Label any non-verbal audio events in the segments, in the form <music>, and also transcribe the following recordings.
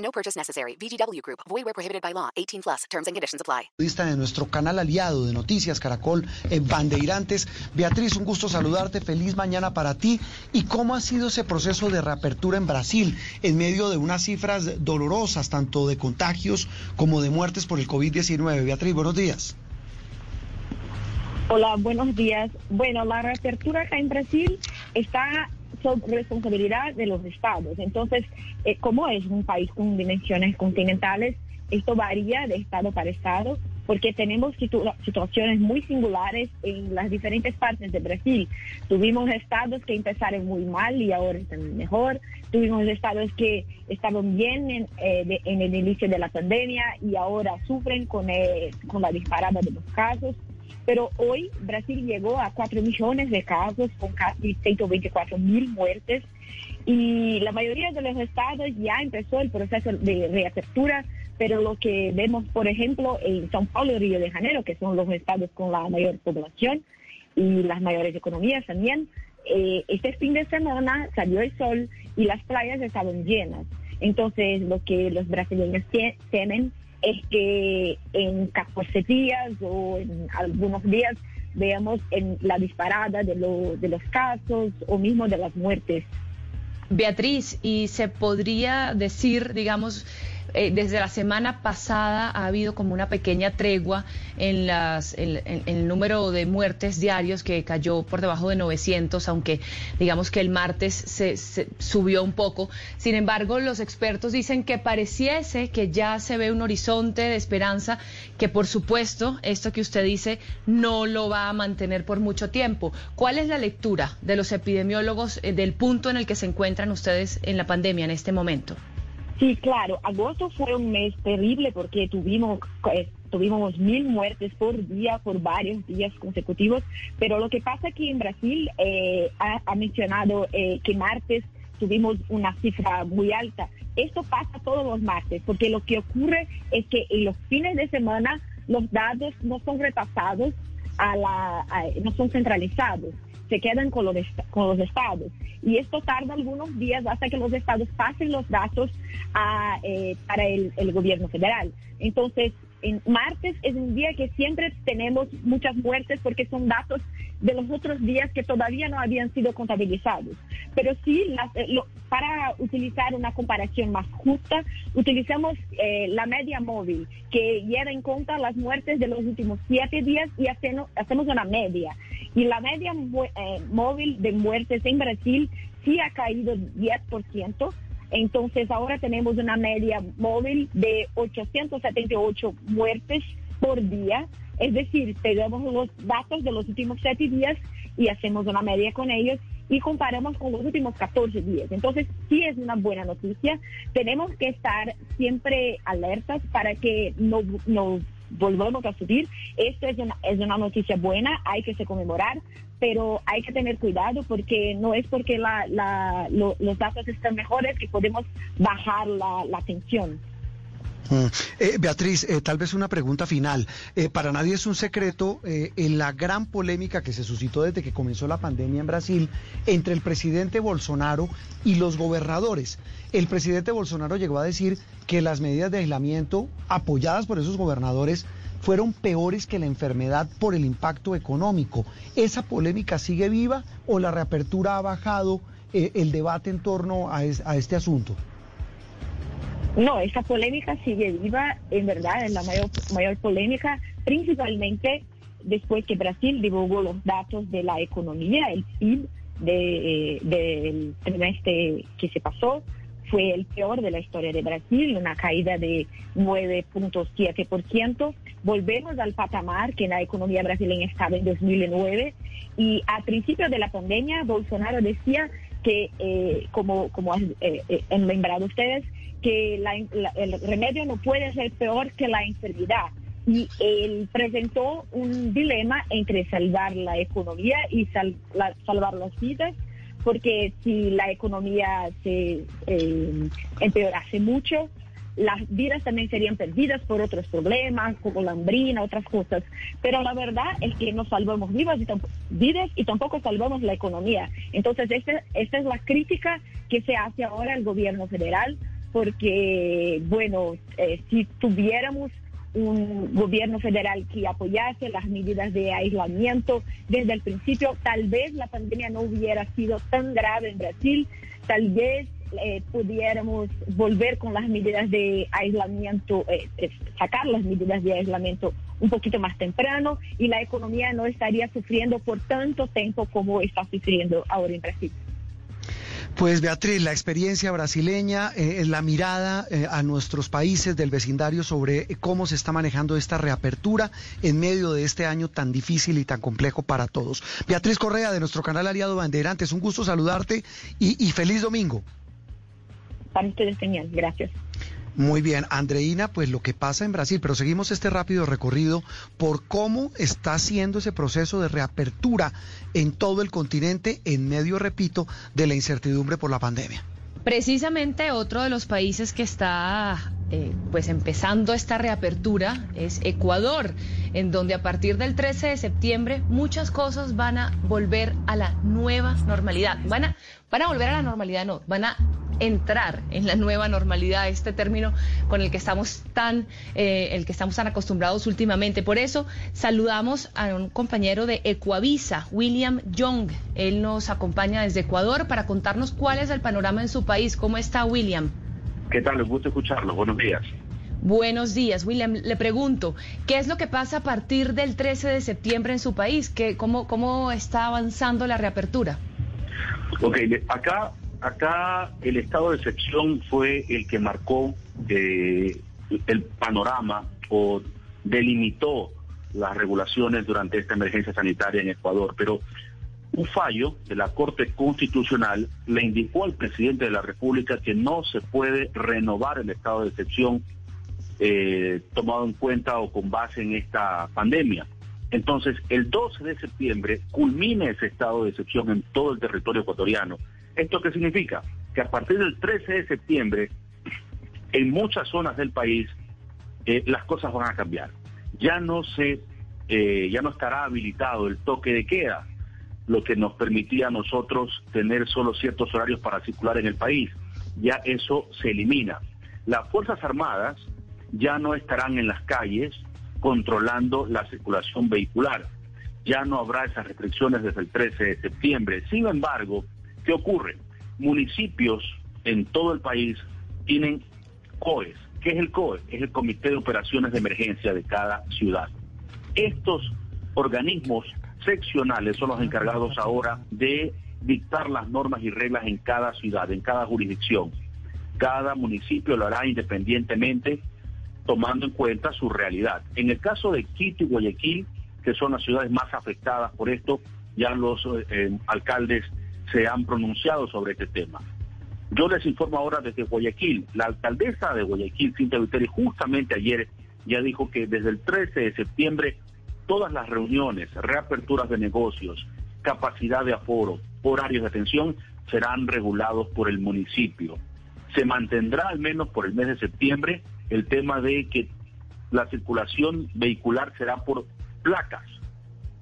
No purchase necessary. VGW Group. Void where prohibited by law. 18 plus. Terms and conditions apply. de nuestro canal aliado de Noticias Caracol en Bandeirantes. Beatriz, un gusto saludarte. Feliz mañana para ti. ¿Y cómo ha sido ese proceso de reapertura en Brasil en medio de unas cifras dolorosas, tanto de contagios como de muertes por el COVID-19? Beatriz, buenos días. Hola, buenos días. Bueno, la reapertura acá en Brasil está son responsabilidad de los estados. Entonces, eh, como es un país con dimensiones continentales, esto varía de estado para estado porque tenemos situaciones muy singulares en las diferentes partes de Brasil. Tuvimos estados que empezaron muy mal y ahora están mejor. Tuvimos estados que estaban bien en, eh, el inicio de la pandemia y ahora sufren con, eh, con la disparada de los casos. Pero hoy Brasil llegó a 4 millones de casos con casi 124 mil muertes y la mayoría de los estados ya empezó el proceso de reapertura, pero lo que vemos, por ejemplo, en São Paulo y Río de Janeiro, que son los estados con la mayor población y las mayores economías también, eh, este fin de semana salió el sol y las playas estaban llenas. Entonces, lo que los brasileños temen es que en 14 días o en algunos días veamos en la disparada de, de los casos o mismo de las muertes. Beatriz, y se podría decir, digamos, eh, desde la semana pasada ha habido como una pequeña tregua en, las, el número de muertes diarios que cayó por debajo de 900, aunque digamos que el martes se, subió un poco. Sin embargo, los expertos dicen que pareciese que ya se ve un horizonte de esperanza, que por supuesto esto que usted dice no lo va a mantener por mucho tiempo. ¿Cuál es la lectura de los epidemiólogos eh, del punto en el que se encuentran ustedes en la pandemia en este momento? Sí, claro. Agosto fue un mes terrible porque tuvimos eh, tuvimos mil muertes por día por varios días consecutivos. Pero lo que pasa aquí en Brasil eh, ha, mencionado eh, que martes tuvimos una cifra muy alta. Esto pasa todos los martes porque lo que ocurre es que en los fines de semana los datos no son repasados a la, no son centralizados se quedan con los, con los estados. Y esto tarda algunos días hasta que los estados pasen los datos a, eh, para el, el gobierno federal. Entonces, en martes es un día que siempre tenemos muchas muertes porque son datos de los otros días que todavía no habían sido contabilizados. Pero sí, eh, para utilizar una comparación más justa, utilizamos eh, la media móvil, que lleva en cuenta las muertes de los últimos siete días y hacemos, hacemos una media. Y la media eh, móvil de muertes en Brasil sí ha caído 10%. Entonces ahora tenemos una media móvil de 878 muertes por día es decir, tenemos los datos de los últimos siete días y hacemos una media con ellos y comparamos con los últimos 14 días. Entonces, sí es una buena noticia. Tenemos que estar siempre alertas para que no, no volvamos a subir. Esto es una, es una noticia buena, hay que se conmemorar, pero hay que tener cuidado porque no es porque la, los datos están mejores que podemos bajar la, la tensión. Mm. Eh, Beatriz, eh, tal vez una pregunta final. Eh, para nadie es un secreto en la gran polémica que se suscitó desde que comenzó la pandemia en Brasil entre el presidente Bolsonaro y los gobernadores. El presidente Bolsonaro llegó a decir que las medidas de aislamiento apoyadas por esos gobernadores fueron peores que la enfermedad por el impacto económico. ¿Esa polémica sigue viva o la reapertura ha bajado el debate en torno a este asunto? No, esa polémica sigue viva, en verdad, es la mayor, mayor polémica, principalmente después que Brasil divulgó los datos de la economía, el PIB de, del trimestre que se pasó, fue el peor de la historia de Brasil, una caída de 9.7%. Volvemos al patamar que la economía brasileña estaba en 2009 y a principio de la pandemia Bolsonaro decía que, eh, como, como eh, eh, han lembrado ustedes, que el remedio no puede ser peor que la enfermedad. Y él presentó un dilema entre salvar la economía y salvar las vidas, porque si la economía se eh, empeorase mucho, las vidas también serían perdidas por otros problemas, como la hambrina, otras cosas. Pero la verdad es que no salvamos vidas y, vidas y tampoco salvamos la economía. Entonces, esta, esta es la crítica que se hace ahora al gobierno federal, porque, bueno, eh, si tuviéramos un gobierno federal que apoyase las medidas de aislamiento desde el principio, tal vez la pandemia no hubiera sido tan grave en Brasil, tal vez eh, pudiéramos volver con las medidas de aislamiento, eh, eh, sacar las medidas de aislamiento un poquito más temprano y la economía no estaría sufriendo por tanto tiempo como está sufriendo ahora en Brasil. Pues Beatriz, la experiencia brasileña, la mirada a nuestros países del vecindario sobre cómo se está manejando esta reapertura en medio de este año tan difícil y tan complejo para todos. Beatriz Correa de nuestro canal Aliado Banderantes, un gusto saludarte y feliz domingo para ustedes genial. Gracias. Muy bien, Andreina, pues lo que pasa en Brasil, pero seguimos este rápido recorrido por cómo está haciendo ese proceso de reapertura en todo el continente en medio, repito, de la incertidumbre por la pandemia. Precisamente otro de los países que está eh, pues empezando esta reapertura es Ecuador, en donde a partir del 13 de septiembre muchas cosas van a volver a la nueva normalidad. Van a, van a volver a la normalidad, no, van a entrar en la nueva normalidad, este término con el que estamos tan, eh, el que estamos tan acostumbrados últimamente. Por eso saludamos a un compañero de Ecuavisa, William Young. Él nos acompaña desde Ecuador para contarnos cuál es el panorama en su país. ¿Cómo está William? ¿Qué tal? Les gusta escucharlo. Buenos días. Buenos días, William. Le pregunto, ¿qué es lo que pasa a partir del 13 de septiembre en su país? ¿Qué, cómo, ¿Cómo está avanzando la reapertura? Ok, acá acá el estado de excepción fue el que marcó eh, el panorama o delimitó las regulaciones durante esta emergencia sanitaria en Ecuador, pero un fallo de la Corte Constitucional le indicó al presidente de la República que no se puede renovar el estado de excepción eh, tomado en cuenta o con base en esta pandemia. Entonces, el 12 de septiembre culmina ese estado de excepción en todo el territorio ecuatoriano ¿Esto qué significa? Que a partir del 13 de septiembre, en muchas zonas del país, eh, las cosas van a cambiar. Ya no se, eh, ya no estará habilitado el toque de queda, lo que nos permitía a nosotros tener solo ciertos horarios para circular en el país. Ya eso se elimina. Las Fuerzas Armadas ya no estarán en las calles controlando la circulación vehicular. Ya no habrá esas restricciones desde el 13 de septiembre. Sin embargo, ¿Qué ocurre? Municipios en todo el país tienen COEs. ¿Qué es el COE? Es el Comité de Operaciones de Emergencia de cada ciudad. Estos organismos seccionales son los encargados ahora de dictar las normas y reglas en cada ciudad, en cada jurisdicción. Cada municipio lo hará independientemente tomando en cuenta su realidad. En el caso de Quito y Guayaquil, que son las ciudades más afectadas por esto, ya los eh, alcaldes se han pronunciado sobre este tema. Yo les informo ahora desde Guayaquil. La alcaldesa de Guayaquil, Cintia Viteri, justamente ayer ya dijo que desde el 13 de septiembre todas las reuniones, reaperturas de negocios, capacidad de aforo, horarios de atención serán regulados por el municipio. Se mantendrá al menos por el mes de septiembre el tema de que la circulación vehicular será por placas.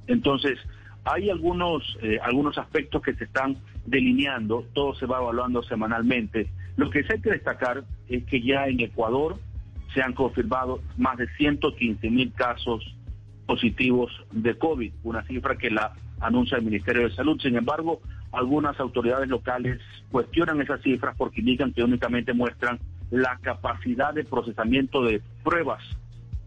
Entonces, hay algunos, eh, algunos aspectos que se están delineando, todo se va evaluando semanalmente. Lo que sí hay que destacar es que ya en Ecuador se han confirmado más de 115 mil casos positivos de COVID, una cifra que la anuncia el Ministerio de Salud. Sin embargo, algunas autoridades locales cuestionan esas cifras porque indican que únicamente muestran la capacidad de procesamiento de pruebas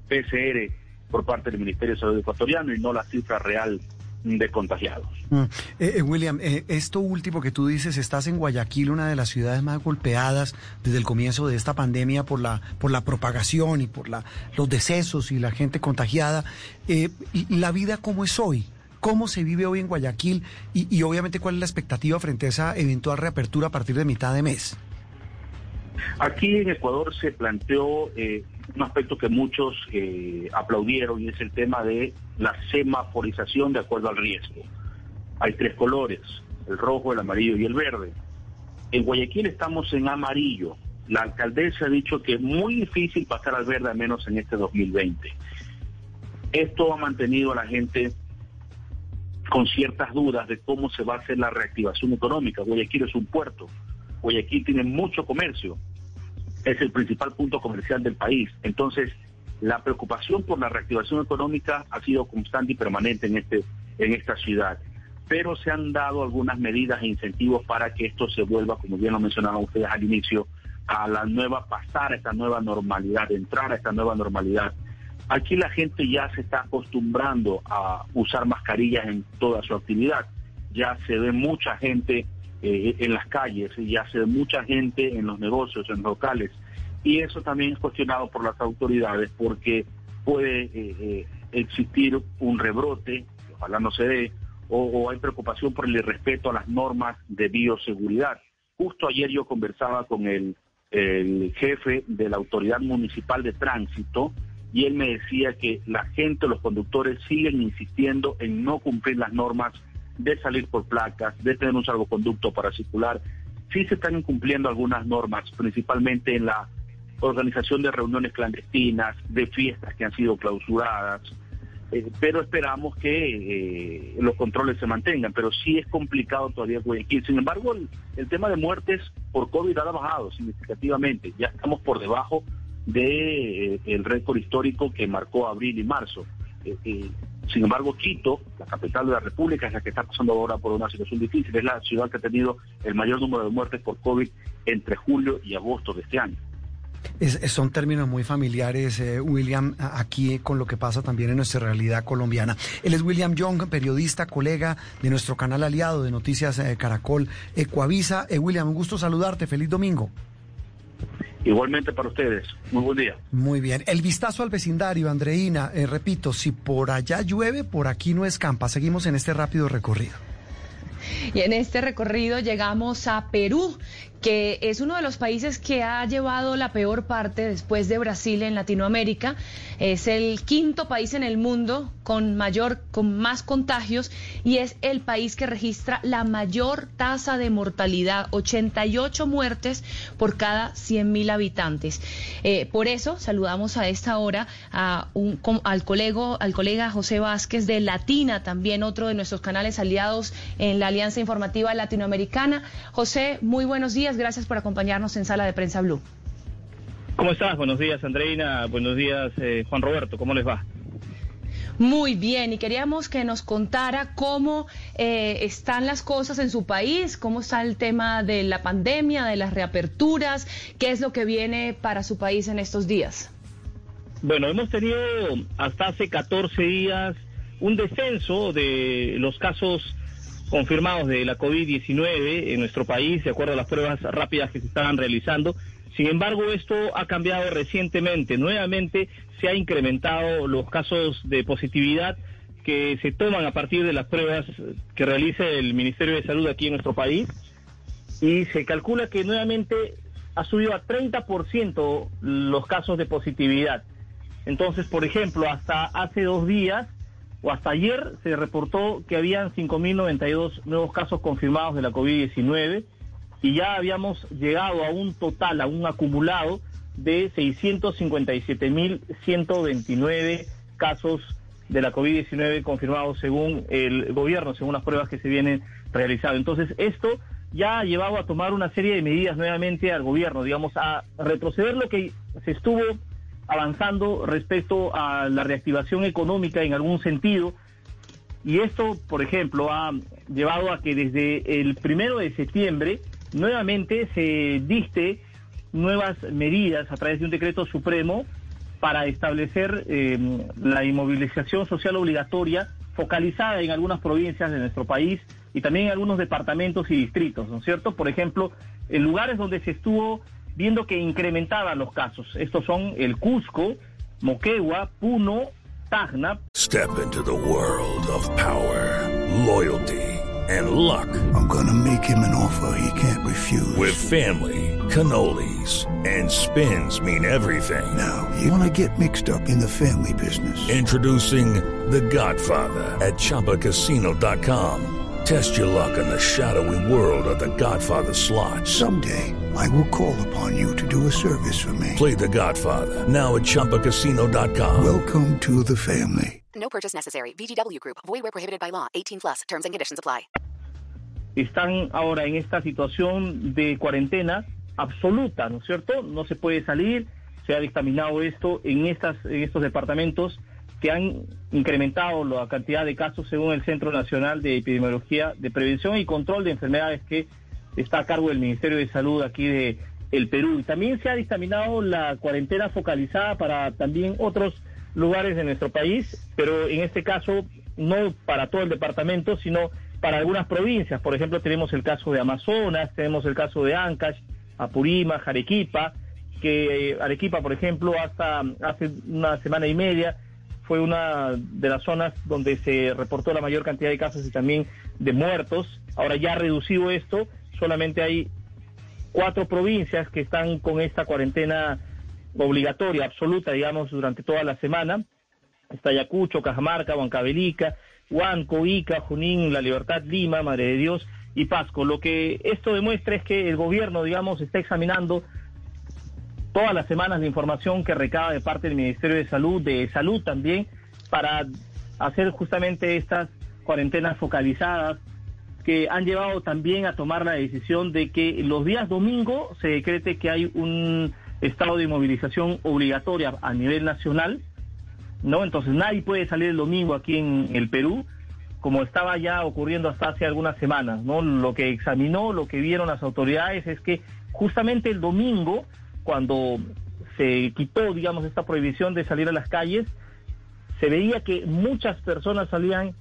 PCR por parte del Ministerio de Salud ecuatoriano y no la cifra real de contagiados. Mm. Eh, eh, William, eh, esto último que tú dices, estás en Guayaquil, una de las ciudades más golpeadas desde el comienzo de esta pandemia por la por la propagación y por la los decesos y la gente contagiada. ¿La vida cómo es hoy? ¿Cómo se vive hoy en Guayaquil? Y, y obviamente, ¿cuál es la expectativa frente a esa eventual reapertura a partir de mitad de mes? Aquí en Ecuador se planteó eh, un aspecto que muchos eh, aplaudieron y es el tema de la semaforización de acuerdo al riesgo. Hay tres colores, el rojo, el amarillo y el verde. En Guayaquil estamos en amarillo. La alcaldesa ha dicho que es muy difícil pasar al verde, al menos en este 2020. Esto ha mantenido a la gente con ciertas dudas de cómo se va a hacer la reactivación económica. Guayaquil es un puerto. Guayaquil tiene mucho comercio. Es el principal punto comercial del país. Entonces, la preocupación por la reactivación económica ha sido constante y permanente en, este, en esta ciudad. Pero se han dado algunas medidas e incentivos para que esto se vuelva, como bien lo mencionaban ustedes al inicio, a la nueva, pasar a esta nueva normalidad, entrar a esta nueva normalidad Aquí la gente ya se está acostumbrando a usar mascarillas en toda su actividad. Ya se ve mucha gente eh, en las calles, se ve mucha gente en los negocios, en los locales. Y eso también es cuestionado por las autoridades porque puede eh, eh, existir un rebrote, ojalá no se dé, o, hay preocupación por el irrespeto a las normas de bioseguridad. Justo ayer yo conversaba con el jefe de la Autoridad Municipal de Tránsito, y él me decía que la gente, los conductores siguen insistiendo en no cumplir las normas de salir por placas, de tener un salvoconducto para circular. Sí se están incumpliendo algunas normas, principalmente en la organización de reuniones clandestinas, de fiestas que han sido clausuradas, eh, pero esperamos que eh, los controles se mantengan, pero sí es complicado todavía Guayaquil. Sin embargo, el, tema de muertes por COVID ha bajado significativamente, ya estamos por debajo de eh, récord histórico que marcó abril y marzo. Eh, eh, sin embargo, Quito, la capital de la República, es la que está pasando ahora por una situación difícil. Es la ciudad que ha tenido el mayor número de muertes por COVID entre julio y agosto de este año. son términos muy familiares, William, aquí con lo que pasa también en nuestra realidad colombiana. Él es William Young, periodista, colega de nuestro canal aliado de Noticias Caracol, Ecuavisa. William, un gusto saludarte. Feliz domingo. Igualmente para ustedes. Muy buen día. Muy bien. El vistazo al vecindario, Andreina. Eh, repito, si por allá llueve, por aquí no escampa. Seguimos en este rápido recorrido. Y en este recorrido llegamos a Perú, que es uno de los países que ha llevado la peor parte después de Brasil en Latinoamérica. Es el quinto país en el mundo con mayor, con más contagios y es el país que registra la mayor tasa de mortalidad, 88 muertes por cada 100 mil habitantes. Eh, por eso saludamos a esta hora a un, al, colega, al colega José Vázquez de Latina, también otro de nuestros canales aliados en la Alianza Informativa Latinoamericana. José, muy buenos días gracias por acompañarnos en Sala de Prensa Blue. ¿Cómo estás? Buenos días, Andreina. Buenos días, eh, Juan Roberto. ¿Cómo les va? Muy bien, y queríamos que nos contara cómo eh, están las cosas en su país, cómo está el tema de la pandemia, de las reaperturas, qué es lo que viene para su país en estos días. Bueno, hemos tenido hasta hace 14 días un descenso de los casos confirmados de la COVID-19 en nuestro país, de acuerdo a las pruebas rápidas que se estaban realizando. Sin embargo, esto ha cambiado recientemente. Nuevamente se ha incrementado los casos de positividad que se toman a partir de las pruebas que realiza el Ministerio de Salud aquí en nuestro país. Y se calcula que nuevamente ha subido a 30% los casos de positividad. Entonces, por ejemplo, hasta hace dos días o hasta ayer se reportó que habían 5.092 nuevos casos confirmados de la COVID-19 y ya habíamos llegado a un total, a un acumulado de 657.129 casos de la COVID-19 confirmados según el gobierno, según las pruebas que se vienen realizando. Entonces, esto ya ha llevado a tomar una serie de medidas nuevamente al gobierno, digamos, a retroceder lo que se estuvo avanzando respecto a la reactivación económica en algún sentido. Y esto, por ejemplo, ha llevado a que desde el primero de septiembre nuevamente se diste nuevas medidas a través de un decreto supremo para establecer em, la inmovilización social obligatoria focalizada en algunas provincias de nuestro país y también en algunos departamentos y distritos, ¿no es cierto? Por ejemplo, en lugares donde se estuvo viendo que incrementaban los casos. Estos son el Cusco, Moquegua, Puno, Tacna. Step into the world of power, loyalty and luck. I'm gonna make him an offer he can't refuse. With family cannolis, and spins mean everything. Now, you want to get mixed up in the family business. Introducing The Godfather at ChumbaCasino.com. Test your luck in the shadowy world of The Godfather slot. Someday, I will call upon you to do a service for me. Play The Godfather now at ChumbaCasino.com. Welcome to the family. No purchase necessary. VGW Group. Void where prohibited by law. 18 plus. Terms and conditions apply. Están ahora en esta situación de cuarentena absoluta, ¿no es cierto? No se puede salir. Se ha dictaminado esto en, estas, en estos departamentos que han incrementado la cantidad de casos según el Centro Nacional de Epidemiología de Prevención y Control de Enfermedades que está a cargo del Ministerio de Salud aquí de el Perú. Y también se ha dictaminado la cuarentena focalizada para también otros lugares de nuestro país, pero en este caso no para todo el departamento, sino para algunas provincias. Por ejemplo, tenemos el caso de Amazonas, tenemos el caso de Ancash, Apurímac, Arequipa, que eh, Arequipa, por ejemplo, hasta hace una semana y media fue una de las zonas donde se reportó la mayor cantidad de casos y también de muertos. Ahora ya ha reducido esto, solamente hay cuatro provincias que están con esta cuarentena obligatoria, absoluta, digamos, durante toda la semana. Está Ayacucho, Cajamarca, Huancavelica, Huanco, Ica, Junín, La Libertad, Lima, Madre de Dios y Pasco. Lo que esto demuestra es que el gobierno, digamos, está examinando todas las semanas la información que recaba de parte del Ministerio de Salud, de Salud también, para hacer justamente estas cuarentenas focalizadas que han llevado también a tomar la decisión de que los días domingo se decrete que hay un estado de movilización obligatoria a nivel nacional, ¿no? Entonces nadie puede salir el domingo aquí en el Perú, como estaba ya ocurriendo hasta hace algunas semanas, ¿no? Lo que examinó, lo que vieron las autoridades es que justamente el domingo cuando se quitó, digamos, esta prohibición de salir a las calles, se veía que muchas personas salían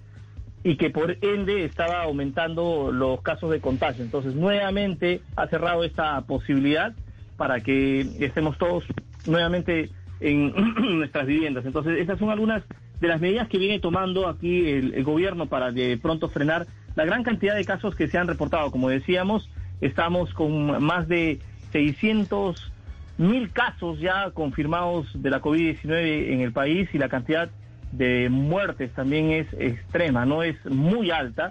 y que por ende estaba aumentando los casos de contagio. Entonces, nuevamente ha cerrado esta posibilidad para que estemos todos nuevamente en <clears throat> nuestras viviendas. Entonces, esas son algunas de las medidas que viene tomando aquí el, el, gobierno para de pronto frenar la gran cantidad de casos que se han reportado. Como decíamos, estamos con más de 600 mil casos ya confirmados de la COVID-19 en el país y la cantidad de muertes también es extrema, no es muy alta.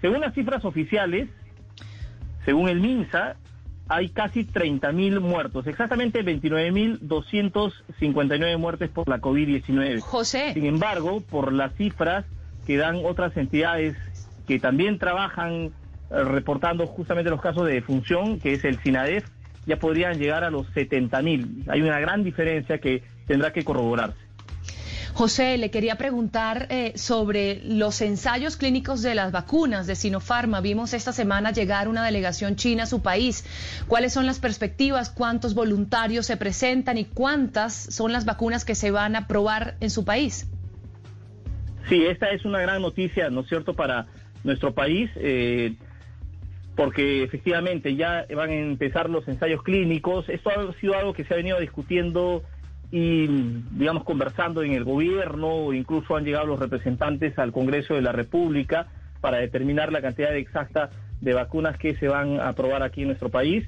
Según las cifras oficiales, según el MINSA, hay casi 30 mil muertos, exactamente 29 mil 259 muertes por la COVID-19. José. Sin embargo, por las cifras que dan otras entidades que también trabajan eh, reportando justamente los casos de defunción, que es el SINADEF, ya podrían llegar a los 70 mil. Hay una gran diferencia que tendrá que corroborarse. José, le quería preguntar eh, sobre los ensayos clínicos de las vacunas de Sinopharma. Vimos esta semana llegar una delegación china a su país. ¿Cuáles son las perspectivas? ¿Cuántos voluntarios se presentan y cuántas son las vacunas que se van a probar en su país? Sí, esta es una gran noticia, ¿no es cierto?, para nuestro país. Eh, porque efectivamente ya van a empezar los ensayos clínicos. Esto ha sido algo que se ha venido discutiendo y, digamos, conversando en el gobierno, incluso han llegado los representantes al Congreso de la República para determinar la cantidad exacta de vacunas que se van a aprobar aquí en nuestro país.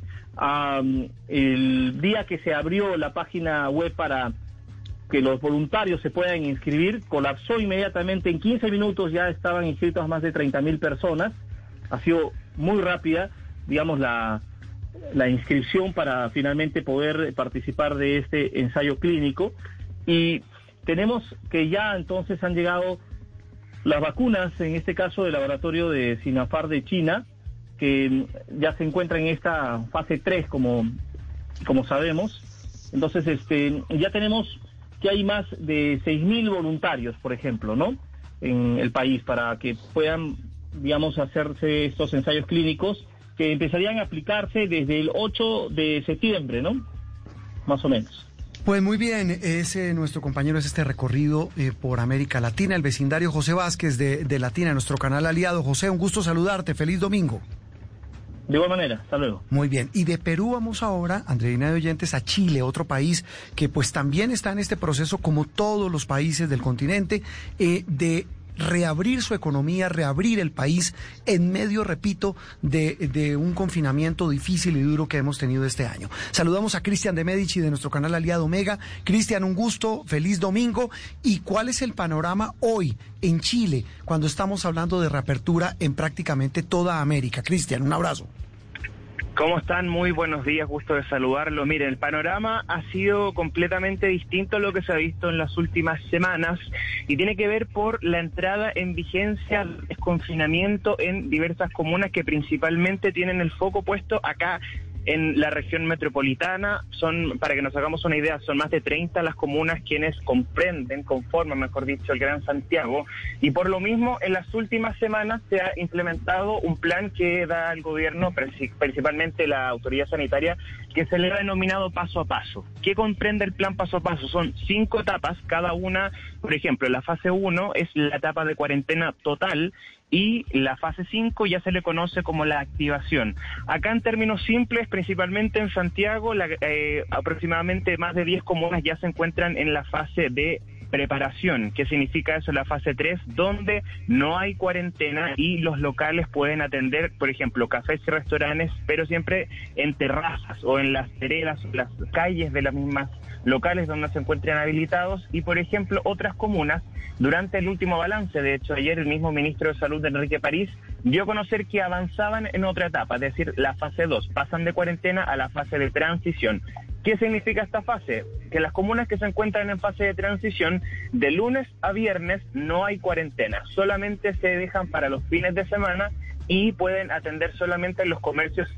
El día que se abrió la página web para que los voluntarios se puedan inscribir, colapsó inmediatamente. En 15 minutos ya estaban inscritos más de 30 mil personas. Ha sido muy rápida, digamos, la, la inscripción para finalmente poder participar de este ensayo clínico. Y tenemos que ya entonces han llegado las vacunas, en este caso del laboratorio de Sinafar de China, que ya se encuentra en esta fase 3, como, como sabemos. Entonces, este, ya tenemos que hay más de 6.000 voluntarios, por ejemplo, ¿no? En el país, para que puedan digamos, hacerse estos ensayos clínicos que empezarían a aplicarse desde el 8 de septiembre, ¿no? Más o menos. Pues muy bien, ese nuestro compañero es este recorrido eh, por América Latina, el vecindario José Vázquez de, de Latina, nuestro canal aliado. José, un gusto saludarte, feliz domingo. De igual manera, hasta luego. Muy bien, y de Perú vamos ahora, Andreina de Oyentes, a Chile, otro país que pues también está en este proceso, como todos los países del continente, eh, de reabrir su economía, reabrir el país en medio, repito, de, un confinamiento difícil y duro que hemos tenido este año. Saludamos a Cristian de Medici de nuestro canal aliado Omega. Cristian, un gusto, feliz domingo. ¿Y cuál es el panorama hoy en Chile cuando estamos hablando de reapertura en prácticamente toda América? Cristian, un abrazo. ¿Cómo están? Muy buenos días, gusto de saludarlo. Miren, el panorama ha sido completamente distinto a lo que se ha visto en las últimas semanas y tiene que ver por la entrada en vigencia del desconfinamiento en diversas comunas que principalmente tienen el foco puesto acá en la región metropolitana son, para que nos hagamos una idea, son más de 30 las comunas quienes comprenden, conforman, mejor dicho, el Gran Santiago. Y por lo mismo, en las últimas semanas se ha implementado un plan que da al gobierno, principalmente la autoridad sanitaria, que se le ha denominado paso a paso. ¿Qué comprende el plan paso a paso? Son cinco etapas, cada una, por ejemplo, la fase 1 es la etapa de cuarentena total y la fase 5 ya se le conoce como la activación. Acá en términos simples, principalmente en Santiago, eh, aproximadamente más de 10 comunas ya se encuentran en la fase de preparación. ¿Qué significa eso? La fase 3, donde no hay cuarentena y los locales pueden atender, por ejemplo, cafés y restaurantes, pero siempre en terrazas o en las veredas, las calles de las mismas locales donde se encuentren habilitados y, por ejemplo, otras comunas, durante el último balance, de hecho, ayer el mismo ministro de Salud, Enrique París, dio a conocer que avanzaban en otra etapa, es decir, la fase 2, pasan de cuarentena a la fase de transición. ¿Qué significa esta fase? Que las comunas que se encuentran en fase de transición, de lunes a viernes no hay cuarentena, solamente se dejan para los fines de semana y pueden atender solamente los comercios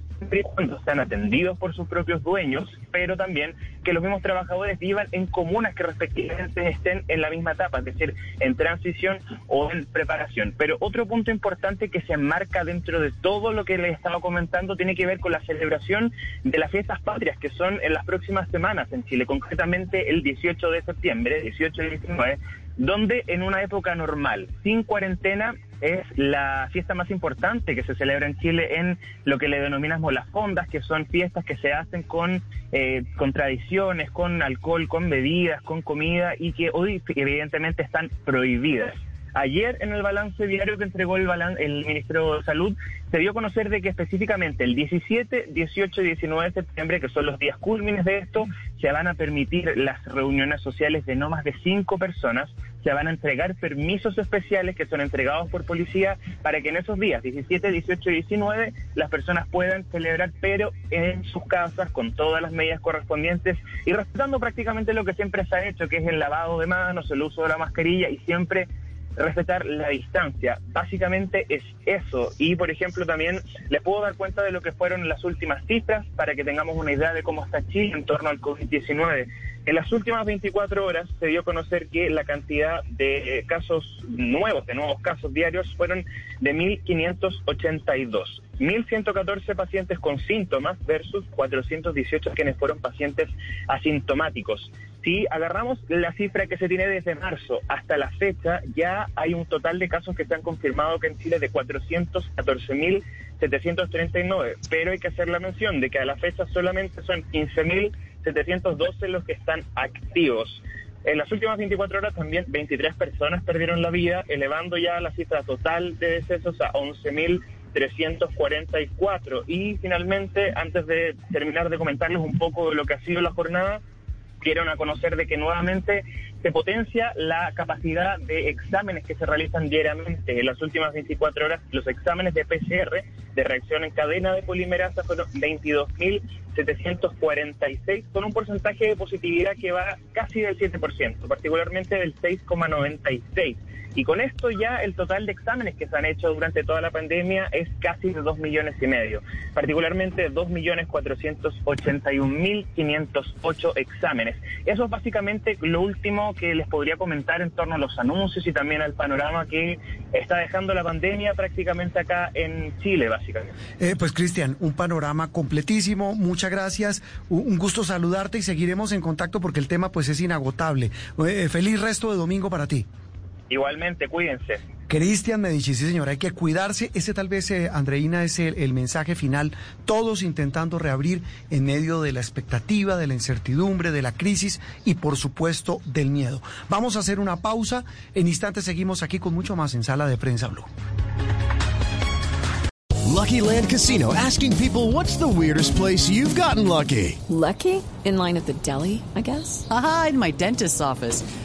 cuando sean atendidos por sus propios dueños, pero también que los mismos trabajadores vivan en comunas que respectivamente estén en la misma etapa, es decir, en transición o en preparación. Pero otro punto importante que se enmarca dentro de todo lo que les estaba comentando tiene que ver con la celebración de las fiestas patrias que son en las próximas semanas en Chile, concretamente el 18 de septiembre, 18 y 19, donde en una época normal, sin cuarentena, es la fiesta más importante que se celebra en Chile en lo que le denominamos las fondas, que son fiestas que se hacen con, eh, con tradiciones, con alcohol, con bebidas, con comida y que hoy evidentemente están prohibidas. Ayer en el balance diario que entregó el, el ministro de Salud se dio a conocer de que específicamente el 17, 18 y 19 de septiembre, que son los días cúlmines de esto, se van a permitir las reuniones sociales de no más de cinco personas, se van a entregar permisos especiales que son entregados por policía para que en esos días, 17, 18 y 19, las personas puedan celebrar, pero en sus casas, con todas las medidas correspondientes y respetando prácticamente lo que siempre se ha hecho, que es el lavado de manos, el uso de la mascarilla y siempre respetar la distancia. Básicamente es eso. Y, por ejemplo, también les puedo dar cuenta de lo que fueron las últimas cifras para que tengamos una idea de cómo está Chile en torno al COVID-19. En las últimas 24 horas se dio a conocer que la cantidad de casos nuevos, de nuevos casos diarios, fueron de 1.582. 1.114 pacientes con síntomas versus 418 quienes fueron pacientes asintomáticos. Si agarramos la cifra que se tiene desde marzo hasta la fecha, ya hay un total de casos que se han confirmado que en Chile de 414.739, pero hay que hacer la mención de que a la fecha solamente son 15.712 los que están activos. En las últimas 24 horas también 23 personas perdieron la vida, elevando ya la cifra total de decesos a 11.344. Y finalmente, antes de terminar de comentarles un poco de lo que ha sido la jornada, dieron a conocer de que nuevamente se potencia la capacidad de exámenes que se realizan diariamente. En las últimas 24 horas, los exámenes de PCR, de reacción en cadena de polimerasa, fueron 22.746, con un porcentaje de positividad que va casi del 7%, particularmente del 6,96%. Y con esto ya el total de exámenes que se han hecho durante toda la pandemia es casi de 2 millones y medio, particularmente 2.481.508 exámenes. Eso es básicamente lo último que les podría comentar en torno a los anuncios y también al panorama que está dejando la pandemia prácticamente acá en Chile, básicamente. Eh, pues Cristian, un panorama completísimo, muchas gracias, un gusto saludarte y seguiremos en contacto porque el tema pues es inagotable. Eh, feliz resto de domingo para ti. Igualmente, cuídense. Cristian Medici, sí señor, hay que cuidarse. Ese tal vez, eh, Andreina, es el, el, mensaje final. Todos intentando reabrir en medio de la expectativa, de la incertidumbre, de la crisis y por supuesto del miedo. Vamos a hacer una pausa. En instantes seguimos aquí con mucho más en Sala de Prensa Blue. Lucky Land Casino asking people what's the weirdest place you've gotten lucky. Lucky? In line at the deli, I guess. Aha, in my dentist's office.